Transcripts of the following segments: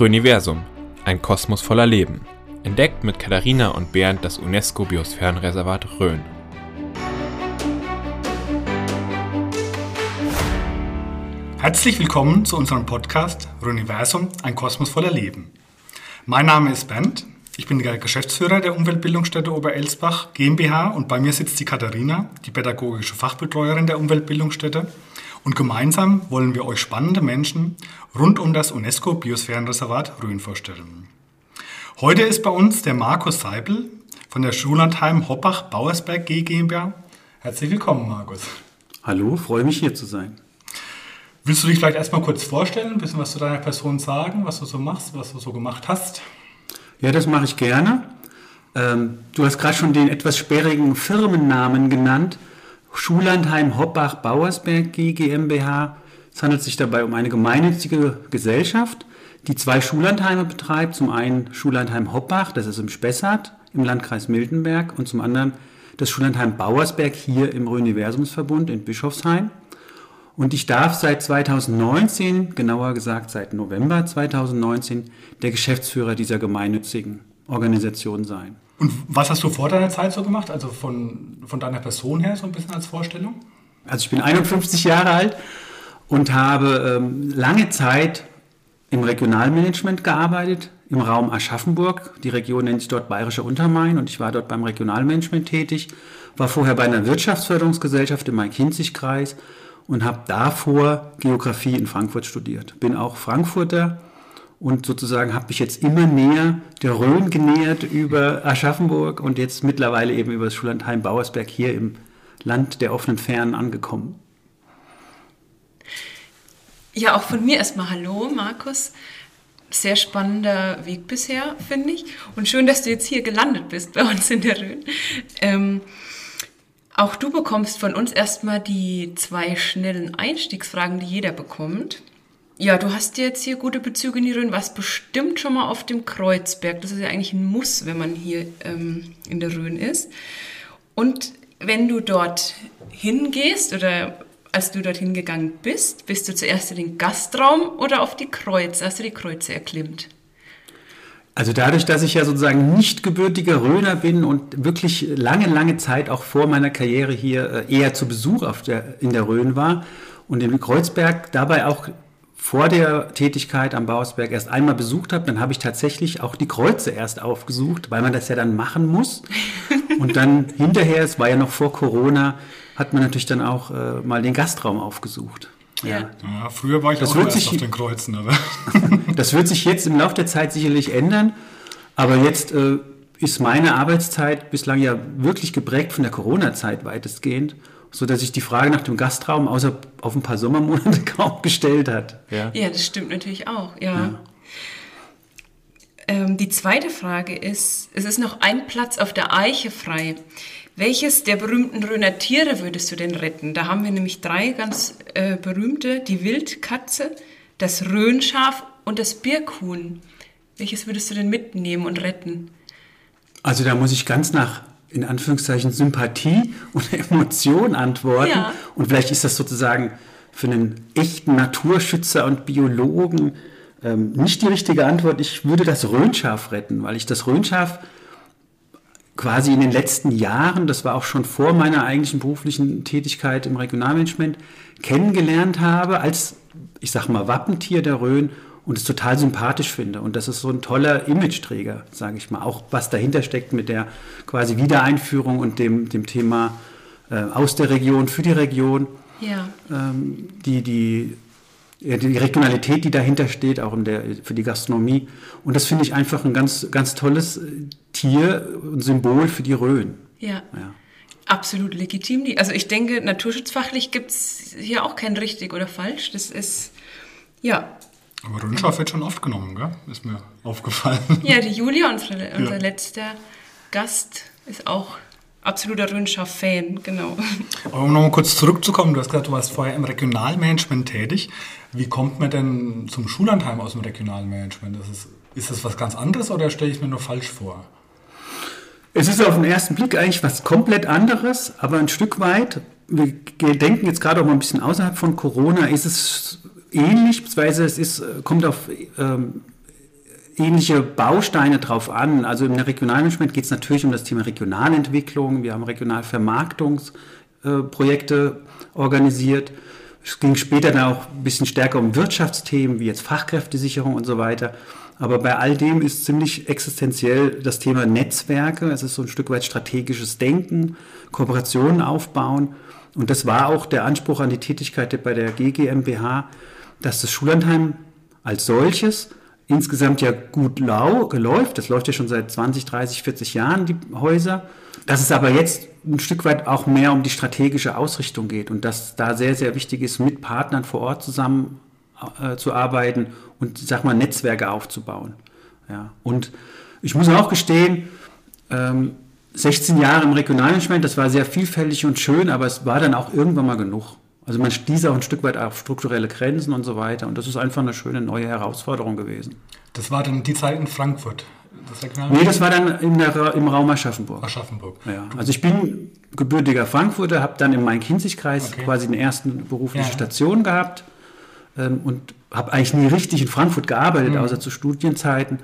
Röniversum, ein Kosmos voller Leben. Entdeckt mit Katharina und Bernd das UNESCO-Biosphärenreservat Rhön. Herzlich willkommen zu unserem Podcast Röniversum, ein Kosmos voller Leben. Mein Name ist Bernd, ich bin der Geschäftsführer der Umweltbildungsstätte Oberelsbach GmbH und bei mir sitzt die Katharina, die pädagogische Fachbetreuerin der Umweltbildungsstätte. Und gemeinsam wollen wir euch spannende Menschen rund um das UNESCO-Biosphärenreservat Rhön vorstellen. Heute ist bei uns der Markus Seipel von der Schullandheim Hoppach Bauersberg G GmbH. Herzlich willkommen, Markus. Hallo, freue mich hier zu sein. Willst du dich vielleicht erstmal kurz vorstellen, ein bisschen was zu deiner Person sagen, was du so machst, was du so gemacht hast? Ja, das mache ich gerne. Ähm, du hast gerade schon den etwas sperrigen Firmennamen genannt. Schullandheim Hoppach Bauersberg GmbH. Es handelt sich dabei um eine gemeinnützige Gesellschaft, die zwei Schullandheime betreibt. Zum einen Schullandheim Hoppach, das ist im Spessart im Landkreis Miltenberg und zum anderen das Schullandheim Bauersberg hier im Rhön-Universumsverbund in Bischofsheim. Und ich darf seit 2019, genauer gesagt seit November 2019, der Geschäftsführer dieser gemeinnützigen Organisation sein. Und was hast du vor deiner Zeit so gemacht? Also von, von deiner Person her so ein bisschen als Vorstellung? Also ich bin 51 Jahre alt und habe ähm, lange Zeit im Regionalmanagement gearbeitet, im Raum Aschaffenburg. Die Region nennt sich dort Bayerischer Untermain und ich war dort beim Regionalmanagement tätig, war vorher bei einer Wirtschaftsförderungsgesellschaft im Main-Kinzig-Kreis und habe davor Geografie in Frankfurt studiert. Bin auch Frankfurter und sozusagen habe mich jetzt immer näher der Rhön genähert über Aschaffenburg und jetzt mittlerweile eben über das Schullandheim Bauersberg hier im Land der offenen Fernen angekommen. Ja, auch von mir erstmal Hallo, Markus. Sehr spannender Weg bisher, finde ich. Und schön, dass du jetzt hier gelandet bist bei uns in der Rhön. Ähm, auch du bekommst von uns erstmal die zwei schnellen Einstiegsfragen, die jeder bekommt. Ja, du hast jetzt hier gute Bezüge in die Rhön, warst bestimmt schon mal auf dem Kreuzberg. Das ist ja eigentlich ein Muss, wenn man hier ähm, in der Rhön ist. Und wenn du dort hingehst oder als du dorthin gegangen bist, bist du zuerst in den Gastraum oder auf die Kreuze? Hast du die Kreuze erklimmt? Also dadurch, dass ich ja sozusagen nicht gebürtiger Röner bin und wirklich lange, lange Zeit auch vor meiner Karriere hier äh, eher zu Besuch auf der, in der Rhön war und den Kreuzberg dabei auch vor der Tätigkeit am Bausberg erst einmal besucht habe, dann habe ich tatsächlich auch die Kreuze erst aufgesucht, weil man das ja dann machen muss. Und dann hinterher, es war ja noch vor Corona, hat man natürlich dann auch äh, mal den Gastraum aufgesucht. Ja. ja. früher war ich das auch wird sich, auf den Kreuzen. Aber das wird sich jetzt im Laufe der Zeit sicherlich ändern. Aber jetzt äh, ist meine Arbeitszeit bislang ja wirklich geprägt von der Corona-Zeit weitestgehend, so dass sich die Frage nach dem Gastraum außer auf ein paar Sommermonate kaum gestellt hat. Ja, ja das stimmt natürlich auch. Ja. ja. Ähm, die zweite Frage ist: Es ist noch ein Platz auf der Eiche frei. Welches der berühmten Röner Tiere würdest du denn retten? Da haben wir nämlich drei ganz äh, berühmte, die Wildkatze, das Röhnschaf und das Birkhuhn. Welches würdest du denn mitnehmen und retten? Also da muss ich ganz nach, in Anführungszeichen, Sympathie und Emotion antworten. Ja. Und vielleicht ist das sozusagen für einen echten Naturschützer und Biologen ähm, nicht die richtige Antwort. Ich würde das Röhnschaf retten, weil ich das Röhnschaf quasi in den letzten Jahren, das war auch schon vor meiner eigentlichen beruflichen Tätigkeit im Regionalmanagement, kennengelernt habe als, ich sag mal, Wappentier der Rhön und es total sympathisch finde. Und das ist so ein toller Imageträger, sage ich mal. Auch was dahinter steckt mit der quasi Wiedereinführung und dem, dem Thema äh, aus der Region für die Region. Ja. Ähm, die, die die Regionalität, die dahinter steht, auch in der, für die Gastronomie. Und das finde ich einfach ein ganz, ganz tolles Tier und Symbol für die Rhön. Ja. ja. Absolut legitim. Also ich denke, naturschutzfachlich gibt es hier auch kein richtig oder falsch. Das ist, ja. Aber Rhönschaf wird schon oft genommen, gell? Ist mir aufgefallen. Ja, die Julia, unsere, unser ja. letzter Gast, ist auch absoluter Rhönschaf-Fan, genau. Aber um nochmal kurz zurückzukommen, du hast gesagt, du warst vorher im Regionalmanagement tätig. Wie kommt man denn zum Schullandheim aus dem Regionalmanagement? Das ist, ist das was ganz anderes oder stelle ich mir nur falsch vor? Es ist auf den ersten Blick eigentlich was komplett anderes, aber ein Stück weit, wir denken jetzt gerade auch mal ein bisschen außerhalb von Corona, ist es ähnlich, beziehungsweise es ist, kommt auf ähm, ähnliche Bausteine drauf an. Also im Regionalmanagement geht es natürlich um das Thema Regionalentwicklung. Wir haben Regionalvermarktungsprojekte äh, organisiert. Es ging später dann auch ein bisschen stärker um Wirtschaftsthemen, wie jetzt Fachkräftesicherung und so weiter. Aber bei all dem ist ziemlich existenziell das Thema Netzwerke. Es ist so ein Stück weit strategisches Denken, Kooperationen aufbauen. Und das war auch der Anspruch an die Tätigkeit bei der GGMBH, dass das Schullandheim als solches insgesamt ja gut lau geläuft. Das läuft ja schon seit 20, 30, 40 Jahren, die Häuser. Dass es aber jetzt ein Stück weit auch mehr um die strategische Ausrichtung geht und dass da sehr, sehr wichtig ist, mit Partnern vor Ort zusammen äh, zu arbeiten und, sag mal, Netzwerke aufzubauen. Ja. Und ich muss auch gestehen, ähm, 16 Jahre im Regionalmanagement, das war sehr vielfältig und schön, aber es war dann auch irgendwann mal genug. Also man stieß auch ein Stück weit auf strukturelle Grenzen und so weiter. Und das ist einfach eine schöne neue Herausforderung gewesen. Das war dann die Zeit in Frankfurt. Das nee, das war dann der, im Raum Aschaffenburg. Aschaffenburg. Ja. Also ich bin gebürtiger Frankfurter, habe dann im Main-Kinzig-Kreis okay. quasi den ersten berufliche ja. Station gehabt ähm, und habe eigentlich nie richtig in Frankfurt gearbeitet, mhm. außer zu Studienzeiten.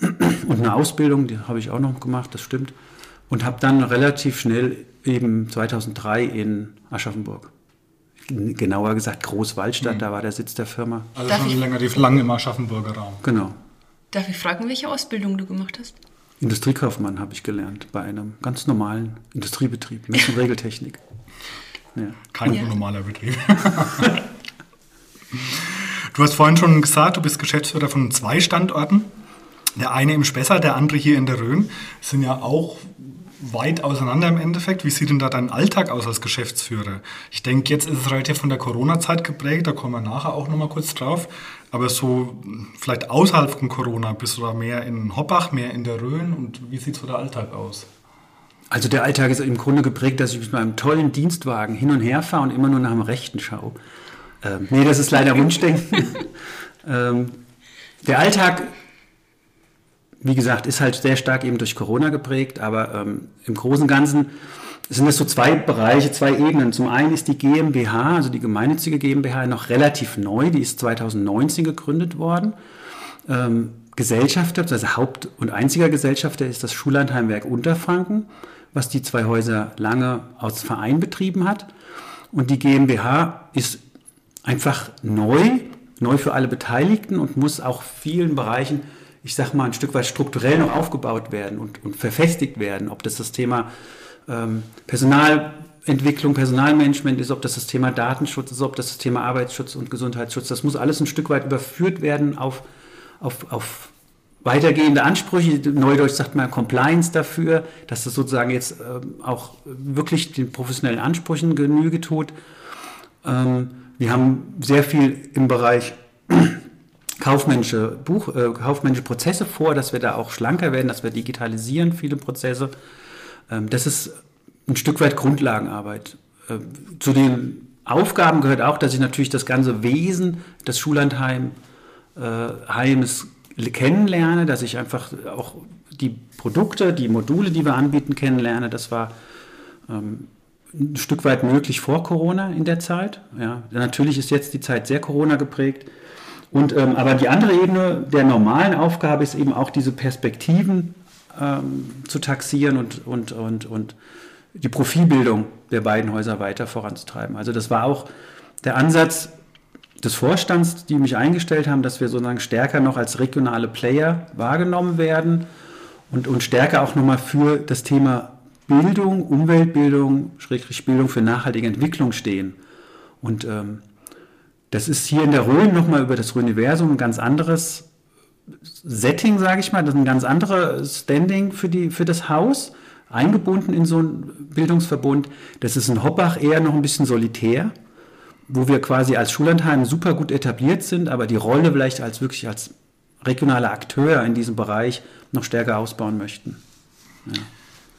Und eine Ausbildung, die habe ich auch noch gemacht, das stimmt. Und habe dann relativ schnell eben 2003 in Aschaffenburg genauer gesagt Großwaldstadt, mhm. da war der Sitz der Firma. Also Darf schon länger, lange im Aschaffenburger Raum. Genau. Darf ich fragen, welche Ausbildung du gemacht hast? Industriekaufmann habe ich gelernt bei einem ganz normalen Industriebetrieb, Mess- und Regeltechnik. Ja. Kein ja. normaler Betrieb. du hast vorhin schon gesagt, du bist Geschäftsführer von zwei Standorten. Der eine im Spessart, der andere hier in der Rhön. Das sind ja auch weit auseinander im Endeffekt. Wie sieht denn da dein Alltag aus als Geschäftsführer? Ich denke, jetzt ist es relativ von der Corona-Zeit geprägt, da kommen wir nachher auch nochmal kurz drauf. Aber so vielleicht außerhalb von Corona, bist du da mehr in Hoppach, mehr in der Rhön und wie sieht so der Alltag aus? Also der Alltag ist im Grunde geprägt, dass ich mit meinem tollen Dienstwagen hin und her fahre und immer nur nach dem Rechten schaue. Ähm, nee, das ist leider Wunschdenken. ähm, der Alltag wie gesagt, ist halt sehr stark eben durch Corona geprägt, aber ähm, im Großen und Ganzen sind es so zwei Bereiche, zwei Ebenen. Zum einen ist die GmbH, also die gemeinnützige GmbH, noch relativ neu. Die ist 2019 gegründet worden. Ähm, Gesellschafter, also Haupt- und einziger Gesellschafter ist das Schullandheimwerk Unterfranken, was die zwei Häuser lange als Verein betrieben hat. Und die GmbH ist einfach neu, neu für alle Beteiligten und muss auch vielen Bereichen ich sag mal, ein Stück weit strukturell noch aufgebaut werden und, und verfestigt werden. Ob das das Thema ähm, Personalentwicklung, Personalmanagement ist, ob das das Thema Datenschutz ist, ob das das Thema Arbeitsschutz und Gesundheitsschutz. Das muss alles ein Stück weit überführt werden auf, auf, auf weitergehende Ansprüche. Neudeutsch sagt man Compliance dafür, dass das sozusagen jetzt ähm, auch wirklich den professionellen Ansprüchen Genüge tut. Ähm, wir haben sehr viel im Bereich kaufmännische, Buch, äh, kaufmännische Prozesse vor, dass wir da auch schlanker werden, dass wir digitalisieren viele Prozesse. Ähm, das ist ein Stück weit Grundlagenarbeit. Äh, zu den Aufgaben gehört auch, dass ich natürlich das ganze Wesen des Schullandheims äh, kennenlerne, dass ich einfach auch die Produkte, die Module, die wir anbieten, kennenlerne. Das war ähm, ein Stück weit möglich vor Corona in der Zeit. Ja, natürlich ist jetzt die Zeit sehr Corona geprägt. Und, ähm, aber die andere Ebene der normalen Aufgabe ist eben auch diese Perspektiven ähm, zu taxieren und, und, und, und die Profilbildung der beiden Häuser weiter voranzutreiben. Also das war auch der Ansatz des Vorstands, die mich eingestellt haben, dass wir sozusagen stärker noch als regionale Player wahrgenommen werden und, und stärker auch nochmal für das Thema Bildung, Umweltbildung, Schrägstrich Bildung für nachhaltige Entwicklung stehen. Und ähm, das ist hier in der Rhön nochmal über das Rhöniversum ein ganz anderes Setting, sage ich mal. Das ist ein ganz anderes Standing für, die, für das Haus, eingebunden in so einen Bildungsverbund. Das ist in Hoppach eher noch ein bisschen solitär, wo wir quasi als Schullandheim super gut etabliert sind, aber die Rolle vielleicht als wirklich als regionaler Akteur in diesem Bereich noch stärker ausbauen möchten. Ja.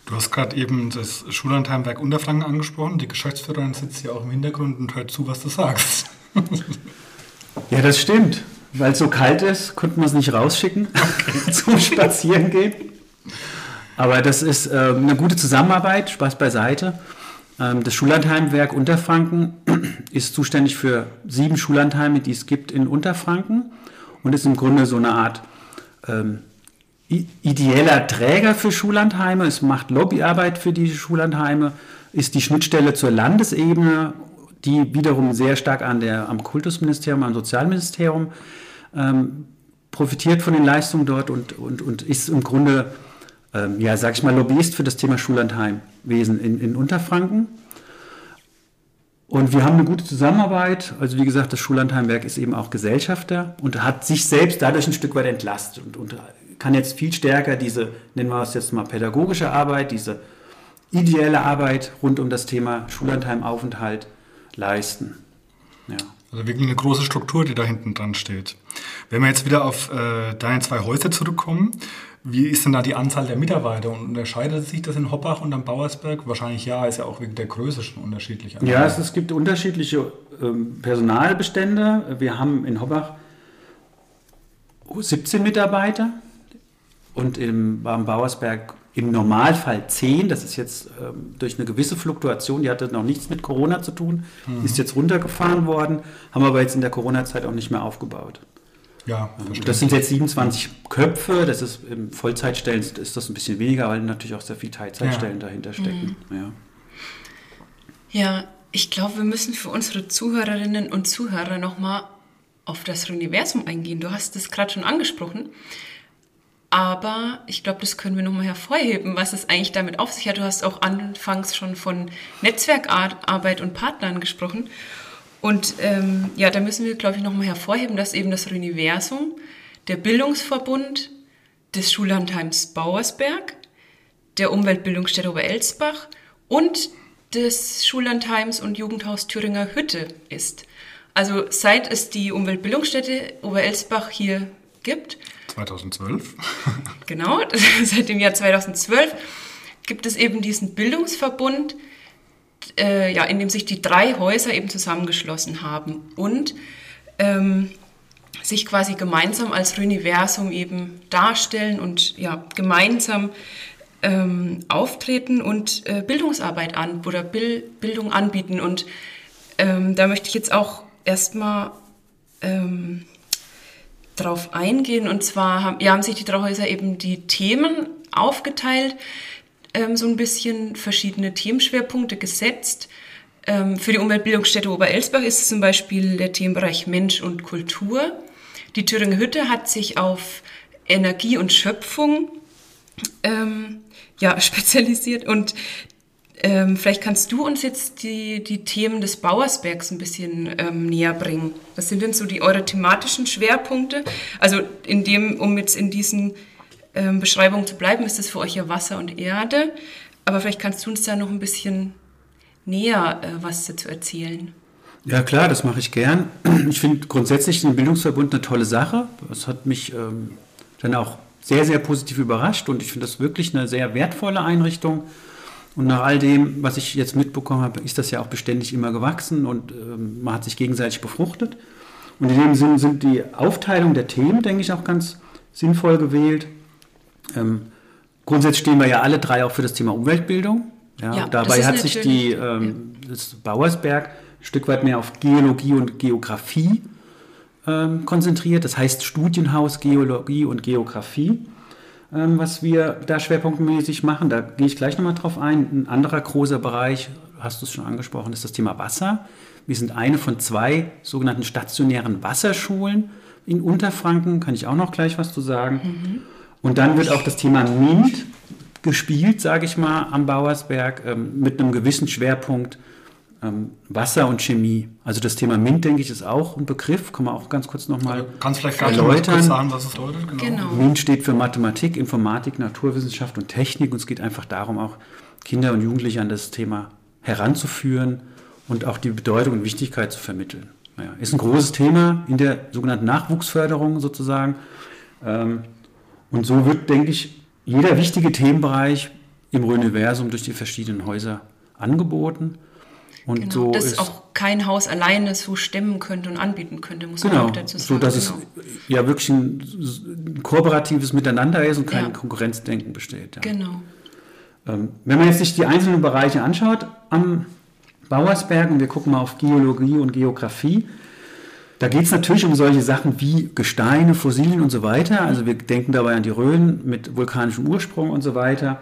Du hast gerade eben das Schullandheimwerk Unterfranken angesprochen. Die Geschäftsführerin sitzt hier auch im Hintergrund und hört zu, was du sagst. Ja, das stimmt. Weil es so kalt ist, konnten wir es nicht rausschicken okay. zum Spazierengehen. Aber das ist äh, eine gute Zusammenarbeit, Spaß beiseite. Ähm, das Schullandheimwerk Unterfranken ist zuständig für sieben Schullandheime, die es gibt in Unterfranken und ist im Grunde so eine Art ähm, ideeller Träger für Schullandheime, es macht Lobbyarbeit für die Schullandheime, ist die Schnittstelle zur Landesebene, die wiederum sehr stark an der, am Kultusministerium, am Sozialministerium ähm, profitiert von den Leistungen dort und, und, und ist im Grunde, ähm, ja, sag ich mal, Lobbyist für das Thema Schullandheimwesen in, in Unterfranken. Und wir haben eine gute Zusammenarbeit. Also wie gesagt, das Schullandheimwerk ist eben auch Gesellschafter und hat sich selbst dadurch ein Stück weit entlastet und, und kann jetzt viel stärker diese, nennen wir es jetzt mal pädagogische Arbeit, diese ideelle Arbeit rund um das Thema Schullandheimaufenthalt leisten. Ja. Also wirklich eine große Struktur, die da hinten dran steht. Wenn wir jetzt wieder auf äh, deine zwei Häuser zurückkommen, wie ist denn da die Anzahl der Mitarbeiter und unterscheidet sich das in Hoppach und am Bauersberg? Wahrscheinlich ja, ist ja auch wegen der Größe schon unterschiedlich. Ja, es, es gibt unterschiedliche ähm, Personalbestände. Wir haben in Hoppach 17 Mitarbeiter und im, beim Bauersberg im Normalfall 10. Das ist jetzt ähm, durch eine gewisse Fluktuation, die hatte noch nichts mit Corona zu tun, mhm. ist jetzt runtergefahren worden, haben aber jetzt in der Corona-Zeit auch nicht mehr aufgebaut. Ja, das sind jetzt 27 Köpfe, das ist im Vollzeitstellen ist das ein bisschen weniger, weil natürlich auch sehr viele Teilzeitstellen ja. dahinter stecken. Mhm. Ja. ja, ich glaube, wir müssen für unsere Zuhörerinnen und Zuhörer nochmal auf das Universum eingehen. Du hast es gerade schon angesprochen. Aber ich glaube, das können wir nochmal hervorheben, was es eigentlich damit auf sich hat. Du hast auch anfangs schon von Netzwerkarbeit und Partnern gesprochen. Und ähm, ja, da müssen wir, glaube ich, nochmal hervorheben, dass eben das Universum, der Bildungsverbund des Schullandheims Bauersberg, der Umweltbildungsstätte Oberelsbach und des Schullandheims und Jugendhaus Thüringer Hütte ist. Also seit es die Umweltbildungsstätte Oberelsbach hier gibt, 2012. genau, seit dem Jahr 2012 gibt es eben diesen Bildungsverbund, äh, ja, in dem sich die drei Häuser eben zusammengeschlossen haben und ähm, sich quasi gemeinsam als Universum eben darstellen und ja, gemeinsam ähm, auftreten und äh, Bildungsarbeit an oder Bil Bildung anbieten. Und ähm, da möchte ich jetzt auch erstmal ähm, drauf eingehen. Und zwar haben, ja, haben sich die Trauhäuser eben die Themen aufgeteilt, ähm, so ein bisschen verschiedene Themenschwerpunkte gesetzt. Ähm, für die Umweltbildungsstätte Oberelsbach ist zum Beispiel der Themenbereich Mensch und Kultur. Die Thüringer Hütte hat sich auf Energie und Schöpfung ähm, ja, spezialisiert und ähm, vielleicht kannst du uns jetzt die, die Themen des Bauersbergs ein bisschen ähm, näher bringen. Was sind denn so die eure thematischen Schwerpunkte? Also in dem, um jetzt in diesen ähm, Beschreibungen zu bleiben, ist das für euch ja Wasser und Erde. Aber vielleicht kannst du uns da noch ein bisschen näher äh, was dazu erzählen. Ja klar, das mache ich gern. Ich finde grundsätzlich den Bildungsverbund eine tolle Sache. Es hat mich ähm, dann auch sehr, sehr positiv überrascht und ich finde das wirklich eine sehr wertvolle Einrichtung. Und nach all dem, was ich jetzt mitbekommen habe, ist das ja auch beständig immer gewachsen und ähm, man hat sich gegenseitig befruchtet. Und in dem Sinn sind die Aufteilung der Themen, denke ich, auch ganz sinnvoll gewählt. Ähm, grundsätzlich stehen wir ja alle drei auch für das Thema Umweltbildung. Ja, ja dabei hat sich die, ähm, das Bauersberg ein Stück weit mehr auf Geologie und Geografie ähm, konzentriert. Das heißt Studienhaus Geologie und Geografie. Ähm, was wir da schwerpunktmäßig machen. Da gehe ich gleich nochmal drauf ein. Ein anderer großer Bereich, hast du es schon angesprochen, ist das Thema Wasser. Wir sind eine von zwei sogenannten stationären Wasserschulen in Unterfranken, kann ich auch noch gleich was zu sagen. Mhm. Und dann wird auch das Thema MINT gespielt, sage ich mal, am Bauersberg ähm, mit einem gewissen Schwerpunkt ähm, Wasser und Chemie. Also das Thema MINT, denke ich, ist auch ein Begriff. Kann man auch ganz kurz nochmal also Kannst vielleicht erläutern. Kurz sagen, was es bedeutet? Genau. genau. MINT steht für Mathematik, Informatik, Naturwissenschaft und Technik. Und es geht einfach darum, auch Kinder und Jugendliche an das Thema heranzuführen und auch die Bedeutung und Wichtigkeit zu vermitteln. Naja, ist ein großes Thema in der sogenannten Nachwuchsförderung sozusagen. Ähm, und so wird, denke ich, jeder wichtige Themenbereich im Universum durch die verschiedenen Häuser angeboten. Und genau, so dass auch kein Haus alleine so stemmen könnte und anbieten könnte, muss genau, man auch dazu sagen. So dass genau. es ja wirklich ein, kooperatives Miteinander ist und kein ja. Konkurrenzdenken besteht. Ja. Genau. Ähm, wenn man jetzt sich die einzelnen Bereiche anschaut am Bauersberg und wir gucken mal auf Geologie und Geografie, Da geht es natürlich um solche Sachen wie Gesteine, Fossilien und so weiter. Also wir denken dabei an die Rhön mit vulkanischem Ursprung und so weiter.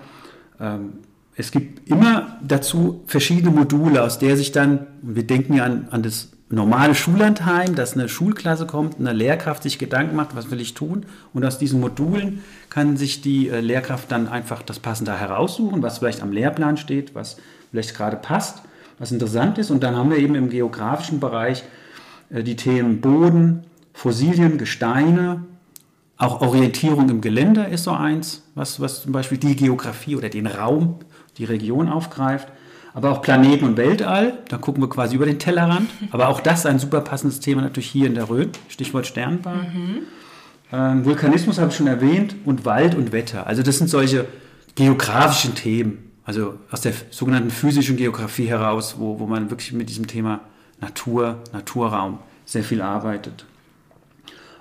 Ähm, es gibt immer dazu verschiedene Module, aus der sich dann, wir denken ja an, an das normale Schullandheim, dass eine Schulklasse kommt, eine Lehrkraft sich Gedanken macht, was will ich tun? Und aus diesen Modulen kann sich die äh, Lehrkraft dann einfach das Passende heraussuchen, was vielleicht am Lehrplan steht, was vielleicht gerade passt, was interessant ist. Und dann haben wir eben im geografischen Bereich äh, die Themen Boden, Fossilien, Gesteine, auch Orientierung im Gelände ist so eins, was, was zum Beispiel die Geografie oder den Raum, die Region aufgreift. Aber auch Planeten und Weltall, da gucken wir quasi über den Tellerrand. Aber auch das ist ein super passendes Thema natürlich hier in der Rhön, Stichwort Sternbahn. Mhm. Ähm, Vulkanismus habe ich schon erwähnt und Wald und Wetter. Also das sind solche geografischen Themen, also aus der sogenannten physischen Geografie heraus, wo, wo man wirklich mit diesem Thema Natur, Naturraum sehr viel arbeitet.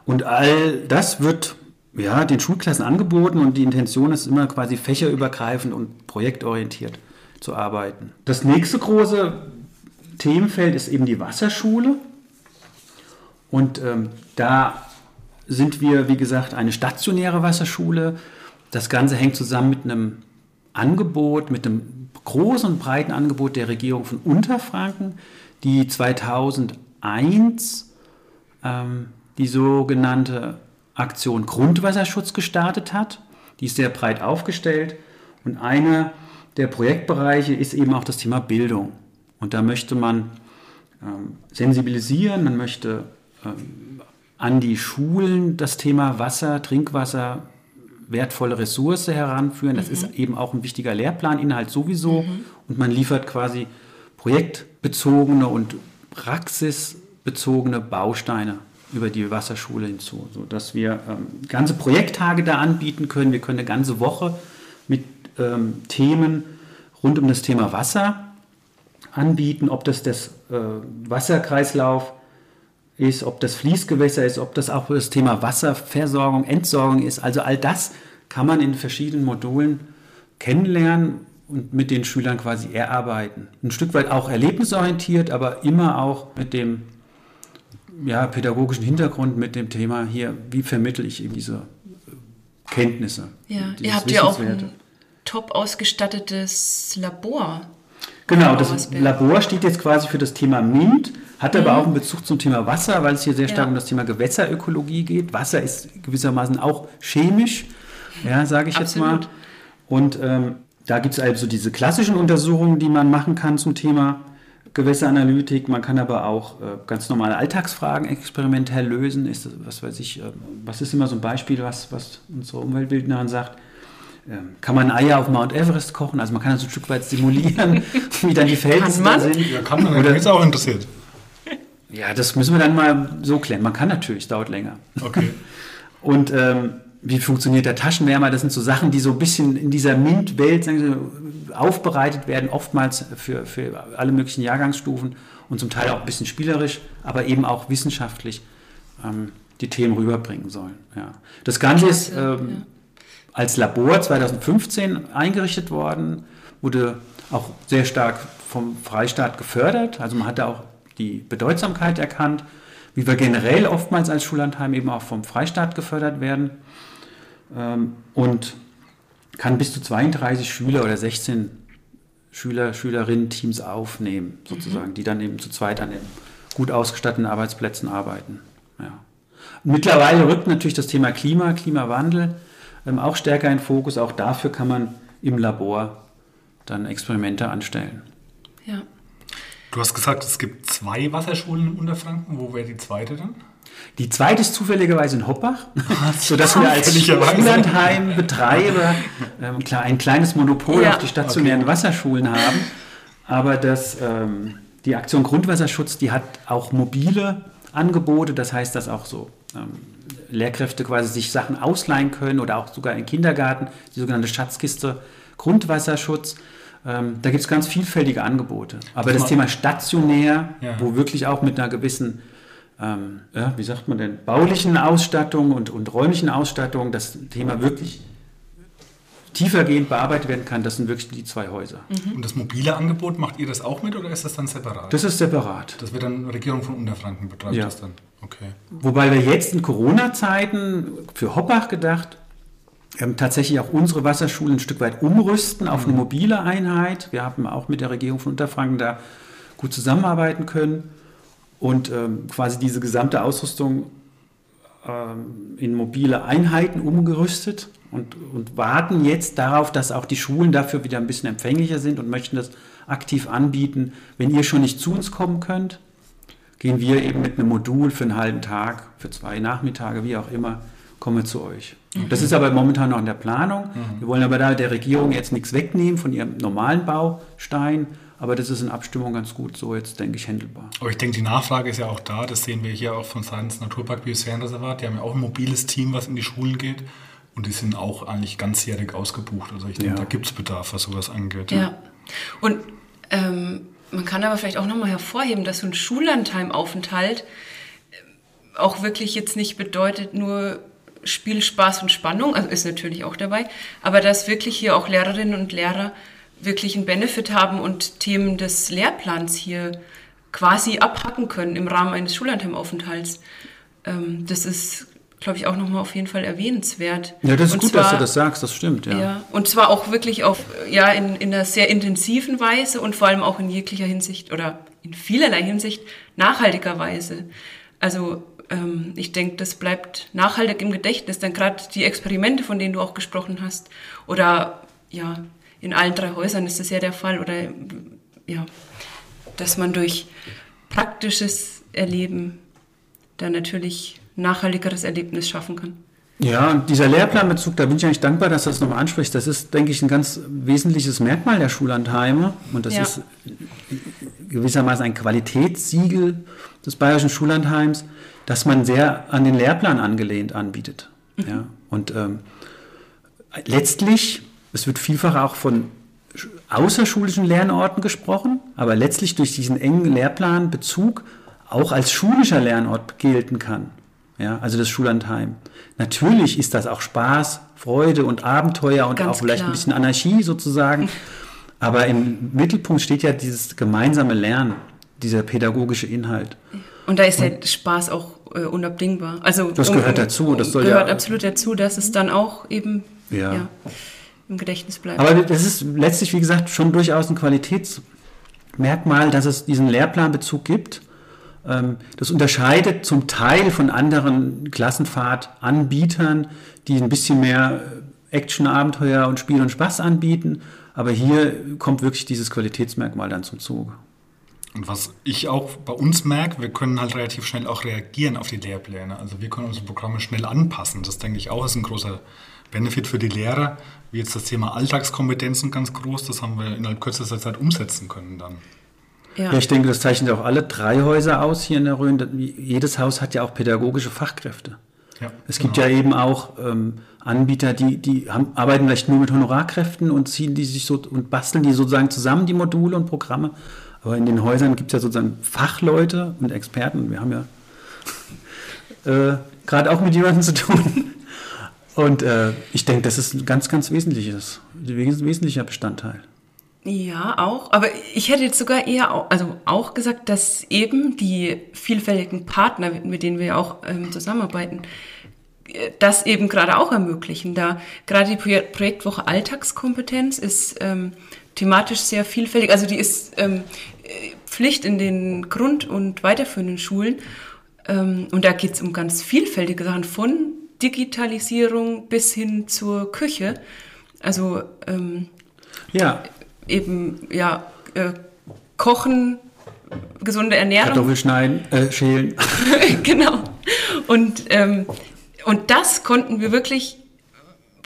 Und all das wird ja, den Schulklassen angeboten und die Intention ist immer quasi fächerübergreifend und projektorientiert zu arbeiten. Das nächste große Themenfeld ist eben die Wasserschule. Und ähm, da sind wir, wie gesagt, eine stationäre Wasserschule. Das Ganze hängt zusammen mit einem Angebot, mit einem großen und breiten Angebot der Regierung von Unterfranken, die 2001 ähm, die sogenannte Aktion Grundwasserschutz gestartet hat. Die ist sehr breit aufgestellt und einer der Projektbereiche ist eben auch das Thema Bildung. Und da möchte man ähm, sensibilisieren, man möchte ähm, an die Schulen das Thema Wasser, Trinkwasser, wertvolle Ressource heranführen. Das mhm. ist eben auch ein wichtiger Lehrplaninhalt sowieso. Mhm. Und man liefert quasi projektbezogene und praxisbezogene Bausteine über die Wasserschule hinzu, sodass wir ähm, ganze Projekttage da anbieten können. Wir können eine ganze Woche mit ähm, Themen rund um das Thema Wasser anbieten, ob das das äh, Wasserkreislauf ist, ob das Fließgewässer ist, ob das auch das Thema Wasserversorgung, Entsorgung ist. Also all das kann man in verschiedenen Modulen kennenlernen und mit den Schülern quasi erarbeiten. Ein Stück weit auch erlebnisorientiert, aber immer auch mit dem ja, pädagogischen Hintergrund, mit dem Thema hier, wie vermittle ich eben diese Kenntnisse. Ja, ihr habt ja auch ein top ausgestattetes Labor. Genau, das Labor steht jetzt quasi für das Thema MINT, hat aber mhm. auch einen Bezug zum Thema Wasser, weil es hier sehr stark ja. um das Thema Gewässerökologie geht. Wasser ist gewissermaßen auch chemisch, ja, sage ich Absolut. jetzt mal. Und ähm, da gibt es also diese klassischen Untersuchungen, die man machen kann zum Thema Gewässeranalytik. Man kann aber auch äh, ganz normale Alltagsfragen experimentell lösen. Ist, was weiß ich, äh, was ist immer so ein Beispiel, was, was unsere Umweltbildnerin sagt? Ähm, kann man Eier auf Mount Everest kochen? Also man kann das ein Stück weit simulieren, wie dann die Verhältnisse da sind. Ja, kann man. Oder ist auch interessiert. Ja, das müssen wir dann mal so klären. Man kann natürlich, es dauert länger. Okay. Und ähm, wie funktioniert der Taschenwärmer? Das sind so Sachen, die so ein bisschen in dieser MINT-Welt aufbereitet werden, oftmals für, für alle möglichen Jahrgangsstufen und zum Teil auch ein bisschen spielerisch, aber eben auch wissenschaftlich ähm, die Themen rüberbringen sollen. Ja. Das Ganze ist ähm, als Labor 2015 eingerichtet worden, wurde auch sehr stark vom Freistaat gefördert. Also man hatte auch die Bedeutsamkeit erkannt, wie wir generell oftmals als Schullandheim eben auch vom Freistaat gefördert werden. Ähm, und kann bis zu 32 Schüler oder 16 Schüler, Schülerinnen Teams aufnehmen, sozusagen, mhm. die dann eben zu zweit an den gut ausgestatteten Arbeitsplätzen arbeiten. Ja. Mittlerweile rückt natürlich das Thema Klima, Klimawandel ähm, auch stärker in Fokus. Auch dafür kann man im Labor dann Experimente anstellen. Ja. Du hast gesagt, es gibt zwei Wasserschulen in Unterfranken. Wo wäre die zweite dann? Die zweite ist zufälligerweise in Hoppach, sodass wir als Schullandheimbetreiber ähm, klar, ein kleines Monopol ja. auf die stationären okay. Wasserschulen haben. Aber das, ähm, die Aktion Grundwasserschutz, die hat auch mobile Angebote. Das heißt, dass auch so ähm, Lehrkräfte quasi sich Sachen ausleihen können oder auch sogar im Kindergarten, die sogenannte Schatzkiste Grundwasserschutz. Ähm, da gibt es ganz vielfältige Angebote. Aber das, das Thema stationär, ja. wo wirklich auch mit einer gewissen, ähm, ja, wie sagt man denn, baulichen Ausstattung und, und räumlichen Ausstattung das Thema wirklich tiefergehend bearbeitet werden kann, das sind wirklich die zwei Häuser. Mhm. Und das mobile Angebot, macht ihr das auch mit oder ist das dann separat? Das ist separat. Das wird dann Regierung von Unterfranken betreibt Ja. das dann? Okay. Wobei wir jetzt in Corona-Zeiten für Hoppach gedacht ähm, tatsächlich auch unsere Wasserschulen ein Stück weit umrüsten auf eine mobile Einheit. Wir haben auch mit der Regierung von Unterfranken da gut zusammenarbeiten können und ähm, quasi diese gesamte Ausrüstung ähm, in mobile Einheiten umgerüstet und, und warten jetzt darauf, dass auch die Schulen dafür wieder ein bisschen empfänglicher sind und möchten das aktiv anbieten. Wenn ihr schon nicht zu uns kommen könnt, gehen wir eben mit einem Modul für einen halben Tag, für zwei Nachmittage, wie auch immer, kommen wir zu euch. Das ist aber momentan noch in der Planung. Wir wollen aber da der Regierung jetzt nichts wegnehmen von ihrem normalen Baustein, aber das ist in Abstimmung ganz gut so jetzt, denke ich, handelbar. Aber ich denke, die Nachfrage ist ja auch da. Das sehen wir hier auch von Seiten des Naturpark Biosphärenreservat. Die haben ja auch ein mobiles Team, was in die Schulen geht. Und die sind auch eigentlich ganzjährig ausgebucht. Also ich denke, Ja. da gibt es Bedarf, was sowas angeht. Ja. Und ähm, man kann aber vielleicht auch nochmal hervorheben, dass so ein Schullandheimaufenthalt äh, auch wirklich jetzt nicht bedeutet nur Spiel, Spaß und Spannung, also ist natürlich auch dabei, aber dass wirklich hier auch Lehrerinnen und Lehrer wirklich einen Benefit haben und Themen des Lehrplans hier quasi abhacken können im Rahmen eines Schullandheimaufenthalts. Ähm, das ist, glaube ich, auch nochmal auf jeden Fall erwähnenswert. Ja, das ist Und gut, dass du zwar- das sagst, das stimmt, ja. ja, und zwar auch wirklich auf, ja, in, in einer sehr intensiven Weise und vor allem auch in jeglicher Hinsicht oder in vielerlei Hinsicht nachhaltiger Weise. Also ähm, ich denke, das bleibt nachhaltig im Gedächtnis, denn gerade die Experimente, von denen du auch gesprochen hast, oder ja, in allen drei Häusern ist das ja der Fall, oder ja, dass man durch praktisches Erleben dann natürlich nachhaltigeres Erlebnis schaffen kann. Ja, und dieser Lehrplanbezug, da bin ich eigentlich dankbar, dass du das nochmal ansprichst. Das ist, denke ich, ein ganz wesentliches Merkmal der Schullandheime. Und das Ja. ist gewissermaßen ein Qualitätssiegel des Bayerischen Schullandheims, dass man sehr an den Lehrplan angelehnt anbietet. Ja, und ähm, letztlich, es wird vielfach auch von sch- außerschulischen Lernorten gesprochen, aber letztlich durch diesen engen Lehrplanbezug auch als schulischer Lernort gelten kann. Ja, also das Schullandheim. Natürlich ist das auch Spaß, Freude und Abenteuer und Ganz auch vielleicht klar. ein bisschen Anarchie sozusagen. Aber im Mittelpunkt steht ja dieses gemeinsame Lernen, dieser pädagogische Inhalt. Und da ist der Spaß auch äh, unabdingbar. Also Das gehört dazu, das soll gehört ja- absolut dazu, dass es dann auch eben Ja. ja. Im Gedächtnis bleibt. Aber das ist letztlich, wie gesagt, schon durchaus ein Qualitätsmerkmal, dass es diesen Lehrplanbezug gibt. Ähm, Das unterscheidet zum Teil von anderen Klassenfahrtanbietern, die ein bisschen mehr äh, Action, Abenteuer und Spiel und Spaß anbieten. Aber hier kommt wirklich dieses Qualitätsmerkmal dann zum Zuge. Und was ich auch bei uns merke, wir können halt relativ schnell auch reagieren auf die Lehrpläne. Also wir können unsere Programme schnell anpassen. Das denke ich auch ist ein großer Benefit für die Lehrer. Wie jetzt das Thema Alltagskompetenzen ganz groß, das haben wir innerhalb kürzester Zeit umsetzen können dann. ja. Ja, ich denke, das zeichnet auch alle drei Häuser aus hier in der Rhön. Jedes Haus hat ja auch pädagogische Fachkräfte. Ja, Es gibt ja eben auch ähm, Anbieter, die, die haben, arbeiten vielleicht nur mit Honorarkräften und ziehen die sich so und basteln die sozusagen zusammen, die Module und Programme. Aber in den Häusern gibt es ja sozusagen Fachleute und Experten. Wir haben ja äh, gerade auch mit jemandem zu tun. Und äh, ich denke, das ist ein ganz, ganz wesentliches, ein wesentlicher Bestandteil. Ja, auch. Aber ich hätte jetzt sogar eher auch, also auch gesagt, dass eben die vielfältigen Partner, mit denen wir auch ähm, zusammenarbeiten, äh, das eben gerade auch ermöglichen. Da gerade die Pro Projektwoche Alltagskompetenz ist ähm, thematisch sehr vielfältig. Also die ist ähm, äh, Pflicht in den Grund- und weiterführenden Schulen. Ähm, und da geht es um ganz vielfältige Sachen von Digitalisierung bis hin zur Küche. Also ähm, Ja, eben ja äh, Kochen, gesunde Ernährung, Kartoffel schneiden, äh, schälen. genau. Und ähm, und das konnten wir wirklich,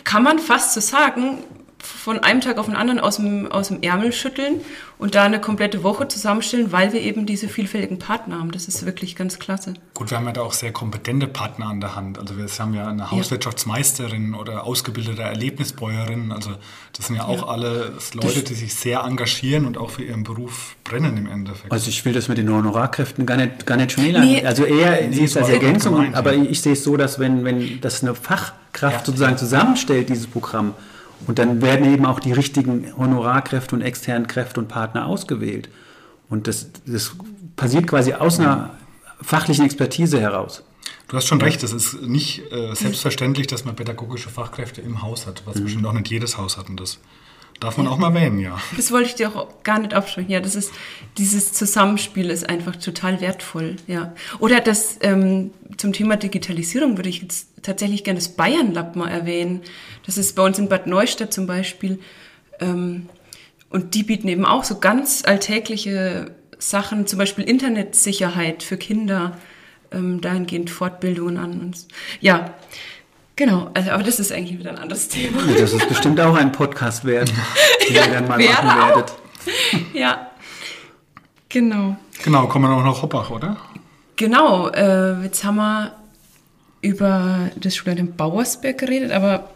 kann man fast so sagen, von einem Tag auf den anderen aus dem, aus dem Ärmel schütteln und da eine komplette Woche zusammenstellen, weil wir eben diese vielfältigen Partner haben. Das ist wirklich ganz klasse. Gut, wir haben ja da auch sehr kompetente Partner an der Hand. Also wir haben ja eine Hauswirtschaftsmeisterin oder ausgebildete Erlebnisbäuerin. Also das sind ja auch alles Leute, die sich sehr engagieren und auch für ihren Beruf brennen im Endeffekt. Also ich will das mit den Honorarkräften gar nicht, gar nicht schmälern. Nee. also eher Nee, sie ist als Ergänzung, gemeint, aber ja. ich sehe es so, dass wenn, wenn das eine Fachkraft Ja. sozusagen zusammenstellt, dieses Programm, Und dann werden eben auch die richtigen Honorarkräfte und externen Kräfte und Partner ausgewählt. Und das, das passiert quasi aus einer fachlichen Expertise heraus. Du hast schon recht, es ist nicht äh, selbstverständlich, dass man pädagogische Fachkräfte im Haus hat, was mhm. bestimmt auch nicht jedes Haus hat. Und das Darf man auch mal erwähnen, ja. Das wollte ich dir auch gar nicht absprechen. Ja, das ist, dieses Zusammenspiel ist einfach total wertvoll, ja. Oder das, ähm, zum Thema Digitalisierung würde ich jetzt tatsächlich gerne das Bayern Lab mal erwähnen. Das ist bei uns in Bad Neustadt zum Beispiel. Ähm, und die bieten eben auch so ganz alltägliche Sachen, zum Beispiel Internetsicherheit für Kinder, ähm, dahingehend Fortbildungen an. Und, ja, Genau, also, aber das ist eigentlich wieder ein anderes Thema. Das ist bestimmt auch ein Podcast wert, den ja, ihr dann mal machen werdet. Ja, genau. Genau, kommen wir noch nach Hoppach, oder? Genau, äh, jetzt haben wir über das Schulland in Bauersberg geredet, aber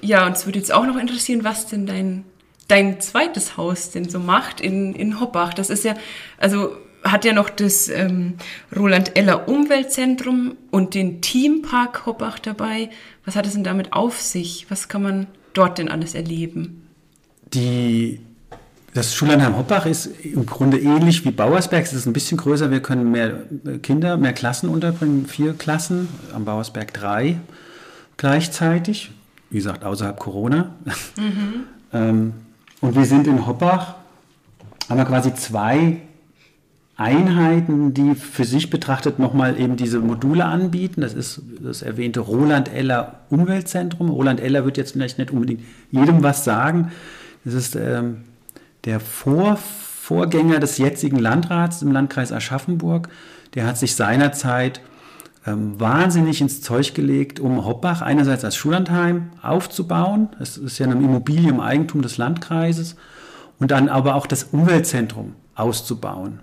ja, uns würde jetzt auch noch interessieren, was denn dein, dein zweites Haus denn so macht in, in Hoppach. Das ist ja, also hat ja noch das ähm, Roland Eller Umweltzentrum und den Teampark Hoppach dabei. Was hat es denn damit auf sich? Was kann man dort denn alles erleben? Die, das Schullandheim Hoppach ist im Grunde ähnlich wie Bauersberg. Es ist ein bisschen größer. Wir können mehr Kinder, mehr Klassen unterbringen. Vier Klassen, am Bauersberg drei gleichzeitig. Wie gesagt, außerhalb Corona. Mhm. ähm, und wir sind in Hoppach, haben wir quasi zwei Einheiten, die für sich betrachtet nochmal eben diese Module anbieten. Das ist das erwähnte Roland Eller Umweltzentrum. Roland Eller wird jetzt vielleicht nicht unbedingt jedem was sagen. Das ist ähm, der Vor Vorgänger des jetzigen Landrats im Landkreis Aschaffenburg. Der hat sich seinerzeit ähm, wahnsinnig ins Zeug gelegt, um Hoppach einerseits als Schullandheim aufzubauen. Es ist ja ein Immobilie im Eigentum des Landkreises. Und dann aber auch das Umweltzentrum auszubauen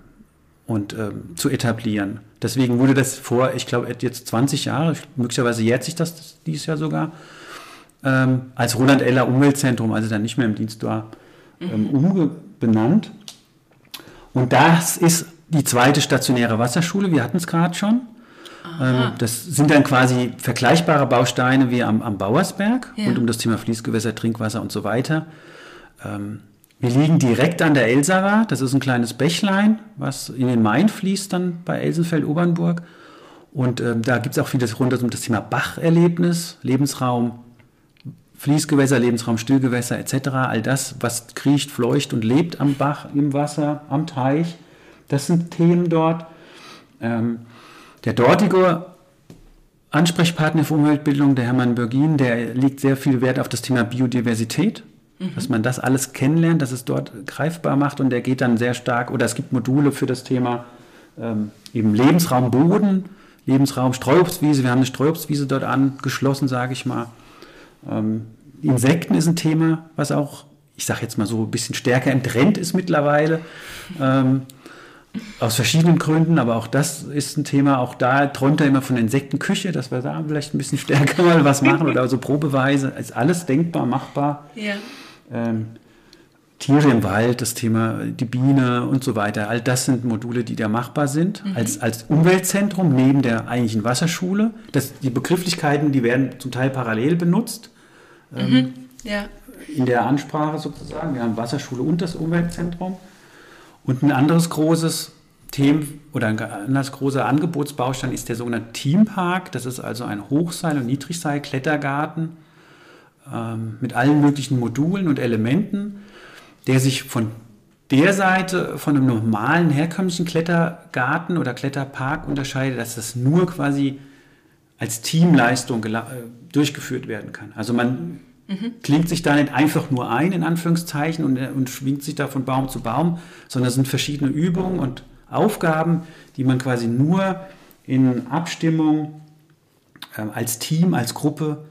und ähm, zu etablieren. Deswegen wurde das vor, ich glaube, jetzt 20 Jahre, möglicherweise jährt sich das dieses Jahr sogar, ähm, als Roland Eller Umweltzentrum, also dann nicht mehr im Dienst war, ähm, mhm. umbenannt. Und das ist die zweite stationäre Wasserschule, wir hatten es gerade schon. Ähm, das sind dann quasi vergleichbare Bausteine wie am, am Bauersberg ja. und um das Thema Fließgewässer, Trinkwasser und so weiter. Ähm, wir liegen direkt an der Elsarer. Das ist ein kleines Bächlein, was in den Main fließt dann bei Elsenfeld-Obernburg. Und ähm, da gibt es auch vieles rund um das Thema Bacherlebnis, Lebensraum, Fließgewässer, Lebensraum, Stillgewässer etc. All das, was kriecht, fleucht und lebt am Bach, im Wasser, am Teich. Das sind Themen dort. Ähm, der dortige Ansprechpartner für Umweltbildung, der Hermann Bürgin, der legt sehr viel Wert auf das Thema Biodiversität dass man das alles kennenlernt, dass es dort greifbar macht und der geht dann sehr stark, oder es gibt Module für das Thema ähm, eben Lebensraum Boden, Lebensraum Streuobstwiese, wir haben eine Streuobstwiese dort angeschlossen, sage ich mal. Ähm, Insekten ist ein Thema, was auch, ich sage jetzt mal so, ein bisschen stärker im Trend ist mittlerweile. Ähm, aus verschiedenen Gründen, aber auch das ist ein Thema. Auch da träumt er immer von Insektenküche, dass wir da vielleicht ein bisschen stärker mal was machen oder so Probeweise. Ist alles denkbar, machbar. Ja ähm, Tiere im Wald, das Thema die Biene und so weiter. All das sind Module, die da machbar sind. Mhm. Als, als Umweltzentrum neben der eigentlichen Wasserschule. Das, die Begrifflichkeiten, die werden zum Teil parallel benutzt. Ähm, mhm. ja. In der Ansprache sozusagen. Wir haben Wasserschule und das Umweltzentrum. Und ein anderes großes Thema oder ein anderes großer Angebotsbaustein ist der sogenannte Teampark. Das ist also ein Hochseil- und Niedrigseil-Klettergarten mit allen möglichen Modulen und Elementen, der sich von der Seite von einem normalen herkömmlichen Klettergarten oder Kletterpark unterscheidet, dass das nur quasi als Teamleistung äh, durchgeführt werden kann. Also man mhm. klingt sich da nicht einfach nur ein, in Anführungszeichen, und, und schwingt sich da von Baum zu Baum, sondern es sind verschiedene Übungen und Aufgaben, die man quasi nur in Abstimmung äh, als Team, als Gruppe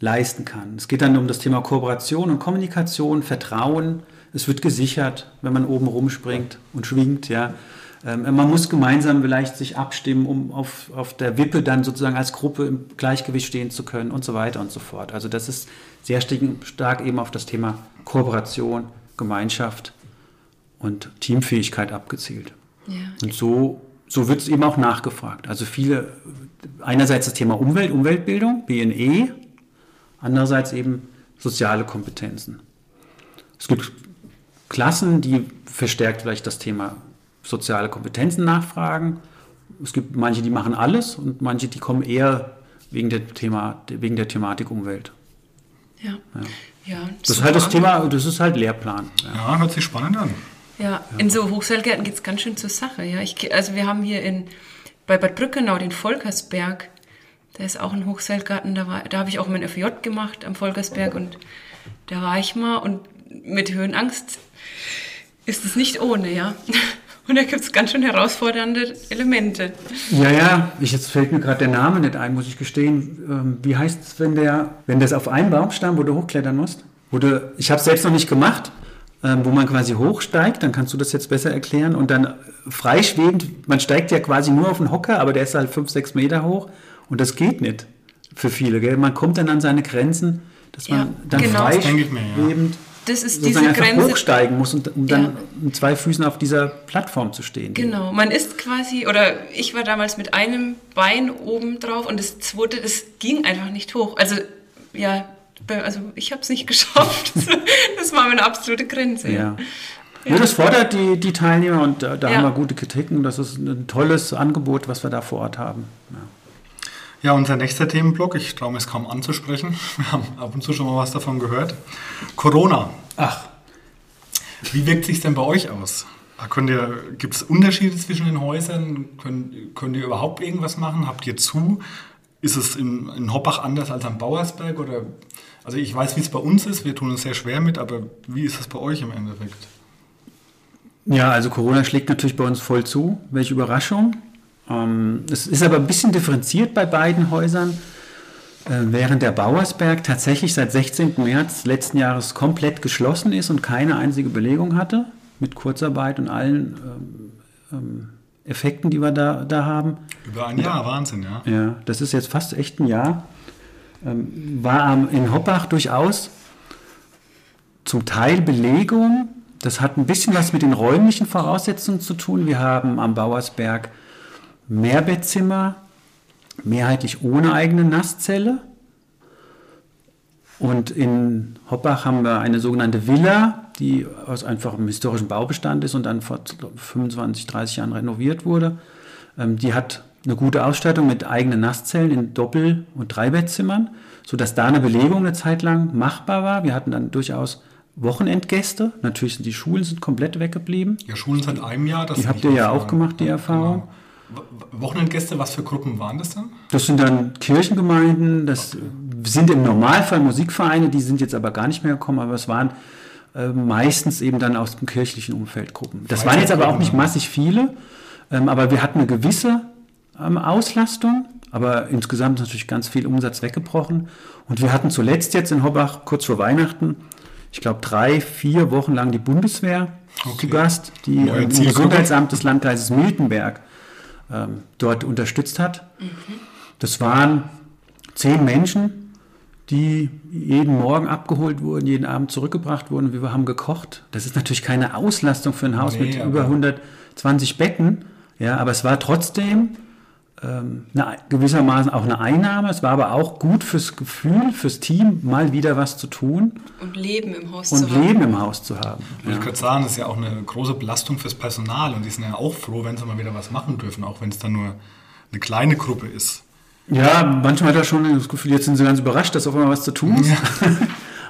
leisten kann. Es geht dann um das Thema Kooperation und Kommunikation, Vertrauen. Es wird gesichert, wenn man oben rumspringt und schwingt. Ja. Ähm, man muss gemeinsam vielleicht sich abstimmen, um auf, auf der Wippe dann sozusagen als Gruppe im Gleichgewicht stehen zu können und so weiter und so fort. Also das ist sehr stark eben auf das Thema Kooperation, Gemeinschaft und Teamfähigkeit abgezielt. Ja. Und so, so wird es eben auch nachgefragt. Also viele, einerseits das Thema Umwelt, Umweltbildung, BNE, Andererseits eben soziale Kompetenzen. Es gibt Klassen, die verstärkt vielleicht das Thema soziale Kompetenzen nachfragen. Es gibt manche, die machen alles und manche, die kommen eher wegen der, Thema, wegen der Thematik Umwelt. Ja. ja. ja das ist halt das Thema, das ist halt Lehrplan. Ja, ja hört sich spannend an. Ja, in so Hochseilgärten geht es ganz schön zur Sache. Ja, ich, also wir haben hier in, bei Bad Brückenau den Volkersberg. Da ist auch ein Hochseilgarten. Da, da habe ich auch mein FJ gemacht am Volkersberg und da war ich mal und mit Höhenangst ist es nicht ohne, ja. Und da gibt es ganz schön herausfordernde Elemente. Ja, ja, ich, jetzt fällt mir gerade der Name nicht ein, muss ich gestehen. Ähm, wie heißt es, wenn der, wenn das auf einem Baumstamm, wo du hochklettern musst? Wo du, ich habe es selbst noch nicht gemacht, ähm, wo man quasi hochsteigt, dann kannst du das jetzt besser erklären und dann freischwebend, man steigt ja quasi nur auf den Hocker, aber der ist halt fünf, sechs Meter hoch und das geht nicht für viele. Gell? Man kommt dann an seine Grenzen, dass man ja, dann genau. freischwebend das ist diese Grenze. hochsteigen muss, um dann ja. mit zwei Füßen auf dieser Plattform zu stehen. Genau, man ist quasi, oder ich war damals mit einem Bein oben drauf und das zweite, das ging einfach nicht hoch. Also, ja, also ich habe es nicht geschafft. das war meine absolute Grenze. Ja. Ja. ja das fordert die, die Teilnehmer und da, da haben wir gute Kritiken. Das ist ein tolles Angebot, was wir da vor Ort haben. Ja. Ja, unser nächster Themenblock, ich traue mir es kaum anzusprechen, wir haben ab und zu schon mal was davon gehört. Corona. Ach. Wie wirkt sich denn bei euch aus? Gibt es Unterschiede zwischen den Häusern? Könnt, könnt ihr überhaupt irgendwas machen? Habt ihr zu? Ist es in, in Hoppach anders als am Bauersberg? Oder, also ich weiß, wie es bei uns ist, wir tun uns sehr schwer mit, aber wie ist es bei euch im Endeffekt? Ja, also Corona schlägt natürlich bei uns voll zu. Welche Überraschung. Ähm, es ist aber ein bisschen differenziert bei beiden Häusern. Äh, während der Bauersberg tatsächlich seit 16. März letzten Jahres komplett geschlossen ist und keine einzige Belegung hatte, mit Kurzarbeit und allen ähm, ähm, Effekten, die wir da, da haben. Über ein Jahr, Wahnsinn, ja. Ja, das ist jetzt fast echt ein Jahr. war in Hoppach durchaus zum Teil Belegung. Das hat ein bisschen was mit den räumlichen Voraussetzungen zu tun. Wir haben am Bauersberg Mehrbettzimmer, mehrheitlich ohne eigene Nasszelle. Und in Hoppach haben wir eine sogenannte Villa, die aus einfachem historischen Baubestand ist und dann vor 25, 30 Jahren renoviert wurde. Ähm, die hat eine gute Ausstattung mit eigenen Nasszellen in Doppel- und Dreibettzimmern, sodass da eine Belegung eine Zeit lang machbar war. Wir hatten dann durchaus Wochenendgäste. Natürlich sind die Schulen sind komplett weggeblieben. Ja, Schulen seit einem Jahr. Das die habt ihr ja auch gemacht, die Erfahrung. Genau. Wochenendgäste, was für Gruppen waren das dann? Das sind dann Kirchengemeinden, das okay. sind im Normalfall Musikvereine, die sind jetzt aber gar nicht mehr gekommen, aber es waren äh, meistens eben dann aus dem kirchlichen Umfeld Gruppen. Das waren jetzt aber auch nicht massig viele, ähm, aber wir hatten eine gewisse ähm, Auslastung, aber insgesamt natürlich ganz viel Umsatz weggebrochen. Und wir hatten zuletzt jetzt in Hobbach kurz vor Weihnachten, ich glaube drei, vier Wochen lang die Bundeswehr okay. zu Gast, die im Gesundheitsamt des Landkreises Miltenberg ähm, dort unterstützt hat. Mhm. Das waren zehn Menschen, die jeden Morgen abgeholt wurden, jeden Abend zurückgebracht wurden. Wir haben gekocht. Das ist natürlich keine Auslastung für ein Haus nee, mit über 120 Betten. Ja, aber es war trotzdem eine, gewissermaßen auch eine Einnahme. Es war aber auch gut fürs Gefühl, fürs Team, mal wieder was zu tun. Und Leben im Haus und zu haben. Und Leben im Haus zu haben. Ja. Ich könnte sagen, das ist ja auch eine große Belastung fürs Personal und die sind ja auch froh, wenn sie mal wieder was machen dürfen, auch wenn es dann nur eine kleine Gruppe ist. Ja, manchmal hat er schon das Gefühl, jetzt sind sie ganz überrascht, dass auf einmal was zu tun ist. Ja.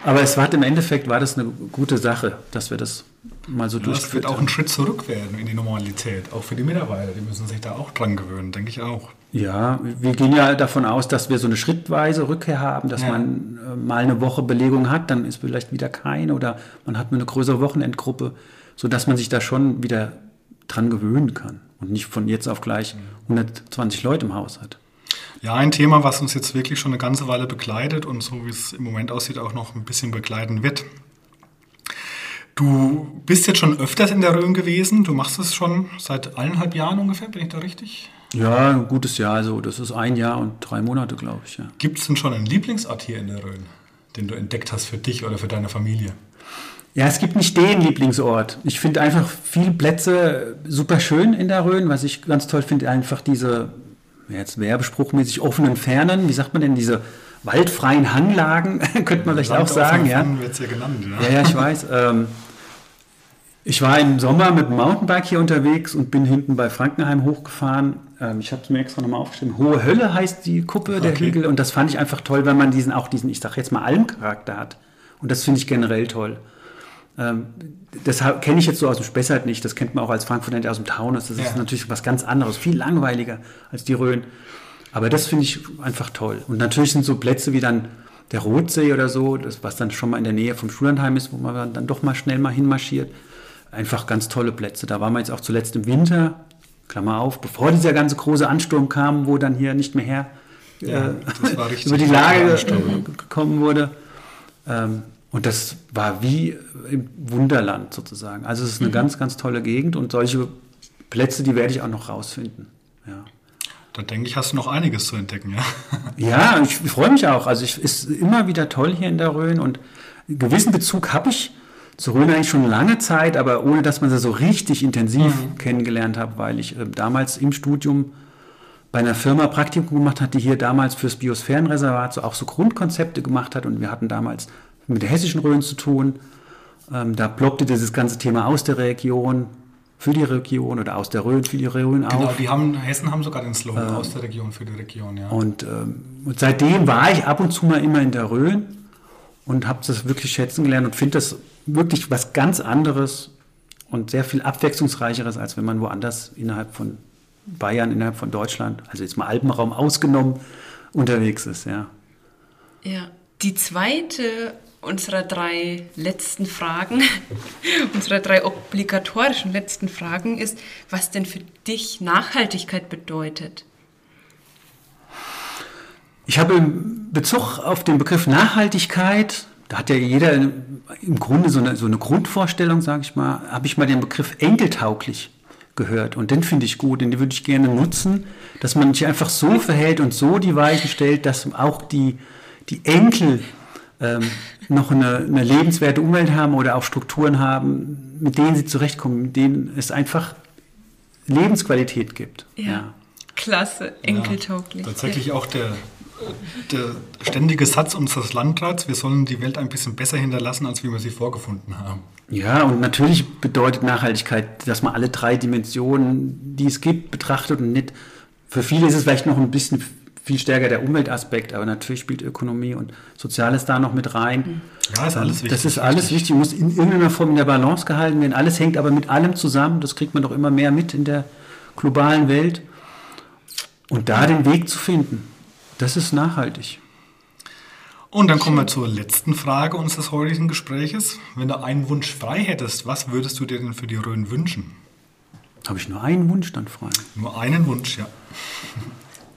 Aber es war im Endeffekt war das eine gute Sache, dass wir das mal so ja, durchgeführt Das wird auch ein Schritt zurück werden in die Normalität, auch für die Mitarbeiter. Die müssen sich da auch dran gewöhnen, denke ich auch. Ja, wir gehen ja davon aus, dass wir so eine schrittweise Rückkehr haben, dass ja. man äh, mal eine Woche Belegung hat, dann ist vielleicht wieder keine oder man hat eine größere Wochenendgruppe, sodass man sich da schon wieder dran gewöhnen kann und nicht von jetzt auf gleich 120 Leute im Haus hat. Ja, ein Thema, was uns jetzt wirklich schon eine ganze Weile begleitet und so wie es im Moment aussieht, auch noch ein bisschen begleiten wird. Du bist jetzt schon öfters in der Rhön gewesen. Du machst es schon seit eineinhalb Jahren ungefähr, bin ich da richtig? Ja, ein gutes Jahr. Also das ist ein Jahr und drei Monate, glaube ich. Ja. Gibt es denn schon einen Lieblingsort hier in der Rhön, den du entdeckt hast für dich oder für deine Familie? Ja, es gibt nicht den Lieblingsort. Ich finde einfach viele Plätze super schön in der Rhön. Was ich ganz toll finde, einfach diese jetzt werbespruchmäßig offenen Fernen, wie sagt man denn, diese waldfreien Hanglagen, könnte man vielleicht auch sagen. Ja. Wird's ja, genannt, ja. ja, ja, ich weiß. Ähm, ich war im Sommer mit dem Mountainbike hier unterwegs und bin hinten bei Frankenheim hochgefahren. Ähm, ich habe es mir extra nochmal aufgeschrieben. Hohe Hölle heißt die Kuppe der okay. Hügel und das fand ich einfach toll, weil man diesen auch diesen, ich sag jetzt mal Almcharakter hat. Und das finde ich generell toll. Ähm, das kenne ich jetzt so aus dem Spessart nicht. Das kennt man auch als Frankfurter aus dem Taunus. Das ja. ist natürlich was ganz anderes, viel langweiliger als die Rhön. Aber das finde ich einfach toll. Und natürlich sind so Plätze wie dann der Rotsee oder so, das, was dann schon mal in der Nähe vom Schullandheim ist, wo man dann doch mal schnell mal hinmarschiert. Einfach ganz tolle Plätze. Da waren wir jetzt auch zuletzt im Winter, Klammer auf, bevor dieser ganze große Ansturm kam, wo dann hier nicht mehr her ja, äh, über die Lage gekommen wurde. Ähm, und das war wie im Wunderland sozusagen. Also es ist eine mhm. ganz, ganz tolle Gegend und solche Plätze, die werde ich auch noch rausfinden. Ja. Da denke ich, hast du noch einiges zu entdecken, ja? ja, ich freue mich auch. Also es ist immer wieder toll hier in der Rhön und einen gewissen Bezug habe ich zur Rhön eigentlich schon lange Zeit, aber ohne dass man sie so richtig intensiv mhm. kennengelernt hat, weil ich äh, damals im Studium bei einer Firma Praktikum gemacht hat, die hier damals fürs Biosphärenreservat so auch so Grundkonzepte gemacht hat und wir hatten damals mit der hessischen Rhön zu tun. Ähm, da ploppte dieses ganze Thema aus der Region für die Region oder aus der Rhön für die Rhön auf. Genau, die haben, Hessen haben sogar den Slogan ähm, aus der Region für die Region, ja. Und, ähm, und seitdem war ich ab und zu mal immer in der Rhön und habe das wirklich schätzen gelernt und finde das wirklich was ganz anderes und sehr viel abwechslungsreicheres, als wenn man woanders innerhalb von Bayern, innerhalb von Deutschland, also jetzt mal Alpenraum ausgenommen, unterwegs ist, ja. Ja, die zweite unserer drei letzten Fragen, unserer drei obligatorischen letzten Fragen ist, was denn für dich Nachhaltigkeit bedeutet. Ich habe im Bezug auf den Begriff Nachhaltigkeit, da hat ja jeder im Grunde so eine, so eine Grundvorstellung, sage ich mal, habe ich mal den Begriff enkeltauglich gehört. Und den finde ich gut, den würde ich gerne nutzen, dass man sich einfach so verhält und so die Weichen stellt, dass auch die, die Enkel ähm, noch eine, eine, lebenswerte Umwelt haben oder auch Strukturen haben, mit denen sie zurechtkommen, mit denen es einfach Lebensqualität gibt. Ja, ja. klasse, enkeltauglich. Ja, tatsächlich auch der, der ständige Satz unseres Landrats, wir sollen die Welt ein bisschen besser hinterlassen, als wie wir sie vorgefunden haben. Ja, und natürlich bedeutet Nachhaltigkeit, dass man alle drei Dimensionen, die es gibt, betrachtet und nicht. Für viele ist es vielleicht noch ein bisschen viel stärker der Umweltaspekt, aber natürlich spielt Ökonomie und Soziales da noch mit rein. Ja, ist alles wichtig. Das ist alles wichtig, muss in irgendeiner Form in der Balance gehalten werden. Alles hängt aber mit allem zusammen. Das kriegt man doch immer mehr mit in der globalen Welt. Und da den Weg zu finden, das ist nachhaltig. Und dann kommen wir zur letzten Frage unseres heutigen Gespräches. Wenn du einen Wunsch frei hättest, was würdest du dir denn für die Rhön wünschen? Habe ich nur einen Wunsch dann frei? Nur einen Wunsch, ja.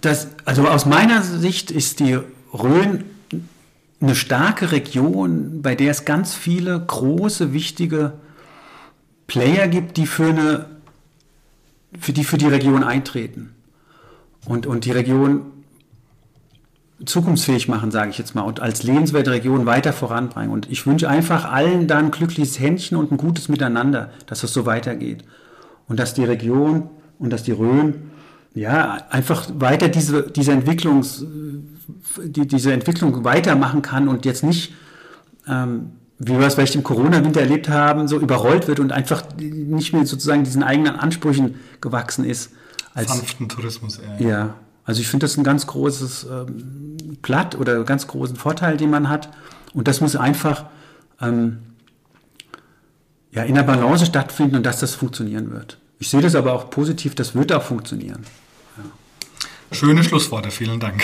Das, also aus meiner Sicht ist die Rhön eine starke Region, bei der es ganz viele große, wichtige Player gibt, die für, eine, für, die, für die Region eintreten und, und die Region zukunftsfähig machen, sage ich jetzt mal, und als lebenswerte Region weiter voranbringen. Und ich wünsche einfach allen dann ein glückliches Händchen und ein gutes Miteinander, dass es so weitergeht. Und dass die Region und dass die Rhön ja, einfach weiter diese, diese, Entwicklungs, die, diese Entwicklung weitermachen kann und jetzt nicht, ähm, wie wir es vielleicht im Corona-Winter erlebt haben, so überrollt wird und einfach nicht mehr sozusagen diesen eigenen Ansprüchen gewachsen ist. Als, Sanften Tourismus eher. Ja, also ich finde das ein ganz großes ähm, Platt oder einen ganz großen Vorteil, den man hat. Und das muss einfach ähm, ja, in der Balance stattfinden und dass das funktionieren wird. Ich sehe das aber auch positiv, das wird auch funktionieren. Schöne Schlussworte, vielen Dank.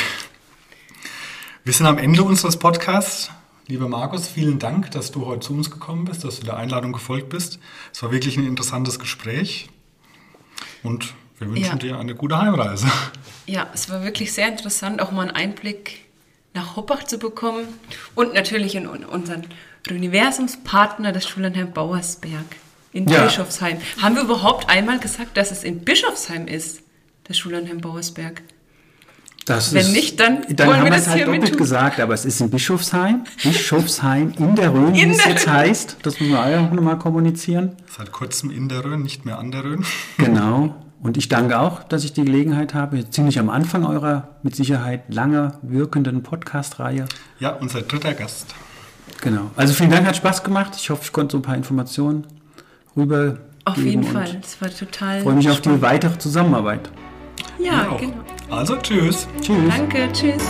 Wir sind am Ende unseres Podcasts. Lieber Markus, vielen Dank, dass du heute zu uns gekommen bist, dass du der Einladung gefolgt bist. Es war wirklich ein interessantes Gespräch und wir wünschen ja. dir eine gute Heimreise. Ja, es war wirklich sehr interessant, auch mal einen Einblick nach Hoppach zu bekommen und natürlich in unseren Universumspartner, das Schullandheim Bauersberg in ja. Bischofsheim. Haben wir überhaupt einmal gesagt, dass es in Bischofsheim ist, das Schullandheim Bauersberg? Das Wenn ist, nicht, dann, dann wollen haben wir es halt doppelt mit gesagt, aber es ist in Bischofsheim, Bischofsheim in der Rhön, wie es jetzt heißt. Das müssen wir auch nochmal kommunizieren. Seit kurzem in der Rhön, nicht mehr an der Rhön. Genau. Und ich danke auch, dass ich die Gelegenheit habe, ziemlich am Anfang eurer mit Sicherheit lange wirkenden Podcast-Reihe. Ja, unser dritter Gast. Genau. Also vielen Dank, hat Spaß gemacht. Ich hoffe, ich konnte so ein paar Informationen rüber. Auf jeden Fall. Es war total. Freue mich spannend. auf die weitere Zusammenarbeit. Ja, genau. Also tschüss. Tschüss. Danke, tschüss.